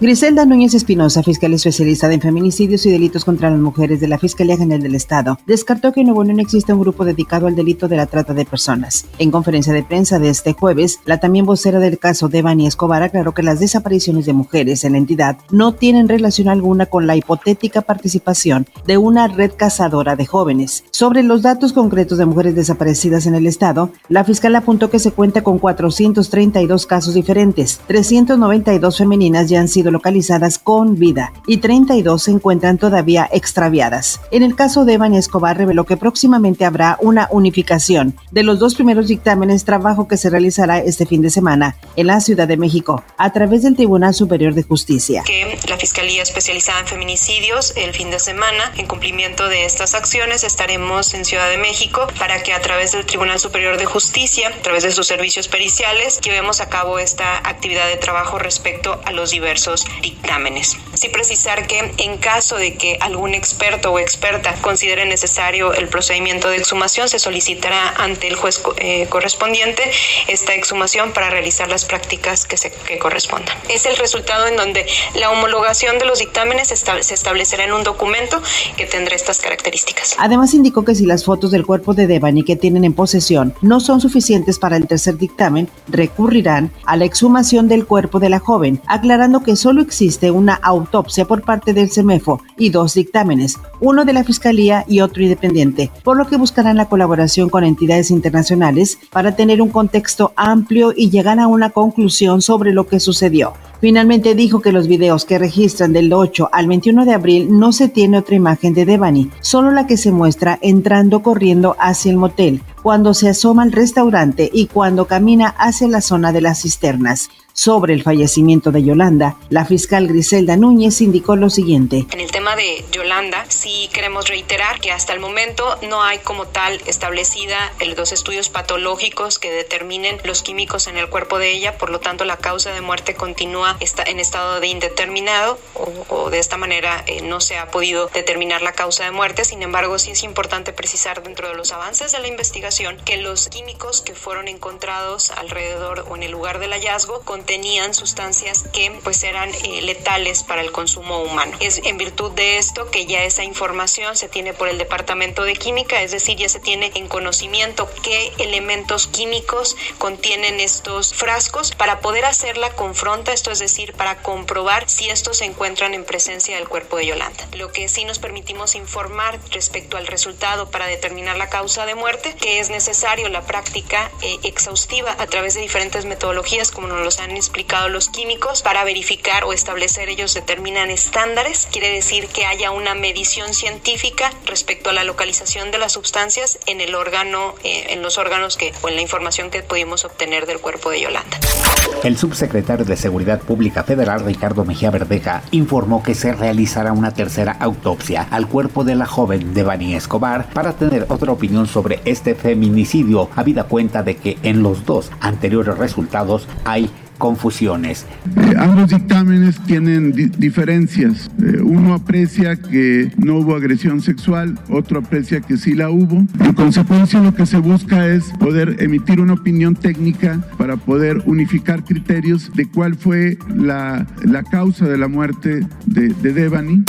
Griselda Núñez Espinosa, fiscal especializada en feminicidios y delitos contra las mujeres de la Fiscalía General del Estado, descartó que en Nuevo León existe un grupo dedicado al delito de la trata de personas. En conferencia de prensa de este jueves, la también vocera del caso de Bani Escobar aclaró que las desapariciones de mujeres en la entidad no tienen relación alguna con la hipotética participación de una red cazadora de jóvenes. Sobre los datos concretos de mujeres desaparecidas en el Estado, la fiscal apuntó que se cuenta con 432 casos diferentes, 392 femeninas ya han sido localizadas con vida y 32 se encuentran todavía extraviadas. En el caso de Evan Escobar reveló que próximamente habrá una unificación de los dos primeros dictámenes, trabajo que se realizará este fin de semana en la Ciudad de México a través del Tribunal Superior de Justicia. Que la Fiscalía Especializada en Feminicidios el fin de semana, en cumplimiento de estas acciones, estaremos en Ciudad de México para que a través del Tribunal Superior de Justicia, a través de sus servicios periciales, llevemos a cabo esta actividad de trabajo respecto a los diversos dictámenes. Sí precisar que en caso de que algún experto o experta considere necesario el procedimiento de exhumación, se solicitará ante el juez eh, correspondiente esta exhumación para realizar las prácticas que, se, que correspondan. Es el resultado en donde la homologación de los dictámenes se establecerá en un documento que tendrá estas características. Además indicó que si las fotos del cuerpo de Devani que tienen en posesión no son suficientes para el tercer dictamen, recurrirán a la exhumación del cuerpo de la joven, aclarando que solo existe una autopsia por parte del CEMEFO y dos dictámenes, uno de la Fiscalía y otro independiente, por lo que buscarán la colaboración con entidades internacionales para tener un contexto amplio y llegar a una conclusión sobre lo que sucedió. Finalmente dijo que los videos que registran del 8 al 21 de abril no se tiene otra imagen de Devani, solo la que se muestra entrando corriendo hacia el motel, cuando se asoma al restaurante y cuando camina hacia la zona de las cisternas. Sobre el fallecimiento de Yolanda, la fiscal Griselda Núñez indicó lo siguiente. En el tema de Yolanda, sí queremos reiterar que hasta el momento no hay como tal establecida el dos estudios patológicos que determinen los químicos en el cuerpo de ella, por lo tanto la causa de muerte continúa en estado de indeterminado o, de esta manera eh, no se ha podido determinar la causa de muerte. Sin embargo, sí es importante precisar dentro de los avances de la investigación que los químicos que fueron encontrados alrededor o en el lugar del hallazgo contenían sustancias que pues eran eh, letales para el consumo humano. Es en virtud de esto que ya esa información se tiene por el Departamento de Química, es decir, ya se tiene en conocimiento qué elementos químicos contienen estos frascos para poder hacer la confronta, esto es decir, para comprobar si estos se encuentran en presencia del cuerpo de Yolanda. Lo que sí nos permitimos informar respecto al resultado para determinar la causa de muerte, que es necesario la práctica eh, exhaustiva a través de diferentes metodologías como nos los han explicado los químicos para verificar o establecer ellos determinan estándares, quiere decir que haya una medición científica respecto a la localización de las sustancias en el órgano, eh, en los órganos que o en la información que pudimos obtener del cuerpo de Yolanda. El subsecretario de Seguridad Pública Federal Ricardo Mejía Verdeja informó que se realizará una tercera autopsia al cuerpo de la joven Devani Escobar para tener otra opinión sobre este feminicidio, habida cuenta de que en los dos anteriores resultados hay confusiones. Ambos dictámenes tienen diferencias. Eh, uno aprecia que no hubo agresión sexual, otro aprecia que sí la hubo. En consecuencia, lo que se busca es poder emitir una opinión técnica para poder unificar criterios de cuál fue la, la causa de la muerte de, de Devani.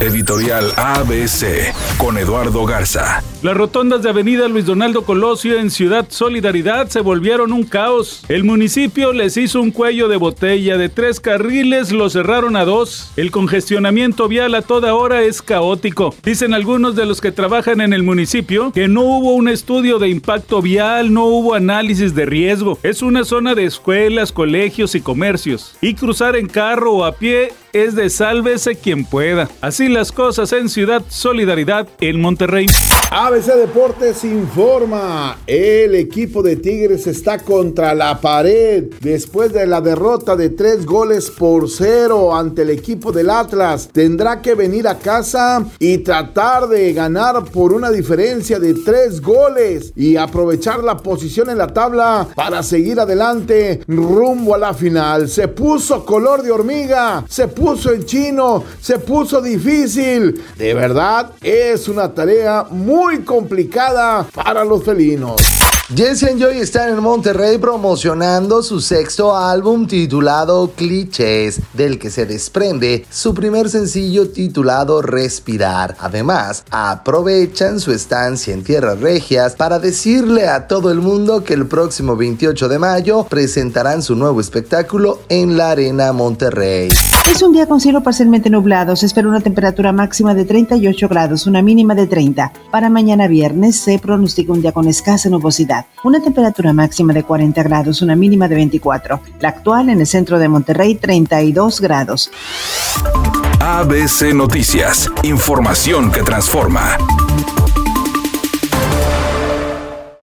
Editorial ABC con Eduardo Garza. Las rotondas de Avenida Luis Donaldo Colosio en Ciudad Solidaridad se volvieron un caos. El municipio les hizo un cuello de botella de tres carriles, lo cerraron a dos. El congestionamiento vial a toda hora es caótico. Dicen algunos de los que trabajan en el municipio que no hubo un estudio de impacto vial, no hubo análisis de riesgo. Es una zona de escuelas, colegios y comercios. Y cruzar en carro o a pie es de sálvese quien pueda. Así las cosas en Ciudad Solidaridad en Monterrey. ABC Deportes informa, el equipo de Tigres está contra la pared después de la derrota de tres goles por cero ante el equipo del Atlas. Tendrá que venir a casa y tratar de ganar por una diferencia de tres goles y aprovechar la posición en la tabla para seguir adelante rumbo a la final. Se puso color de hormiga, se puso en chino, se puso difícil. De verdad, es una tarea muy complicada para los felinos. Jesse and Joy están en Monterrey promocionando su sexto álbum titulado Clichés, del que se desprende su primer sencillo titulado Respirar. Además, aprovechan su estancia en Tierras Regias para decirle a todo el mundo que el próximo 28 de mayo presentarán su nuevo espectáculo en la Arena Monterrey. Es un día con cielo parcialmente nublado. Se espera una temperatura máxima de 38 grados, una mínima de 30. Para mañana viernes se pronostica un día con escasa nubosidad. Una temperatura máxima de 40 grados, una mínima de 24. La actual en el centro de Monterrey, 32 grados. ABC Noticias. Información que transforma.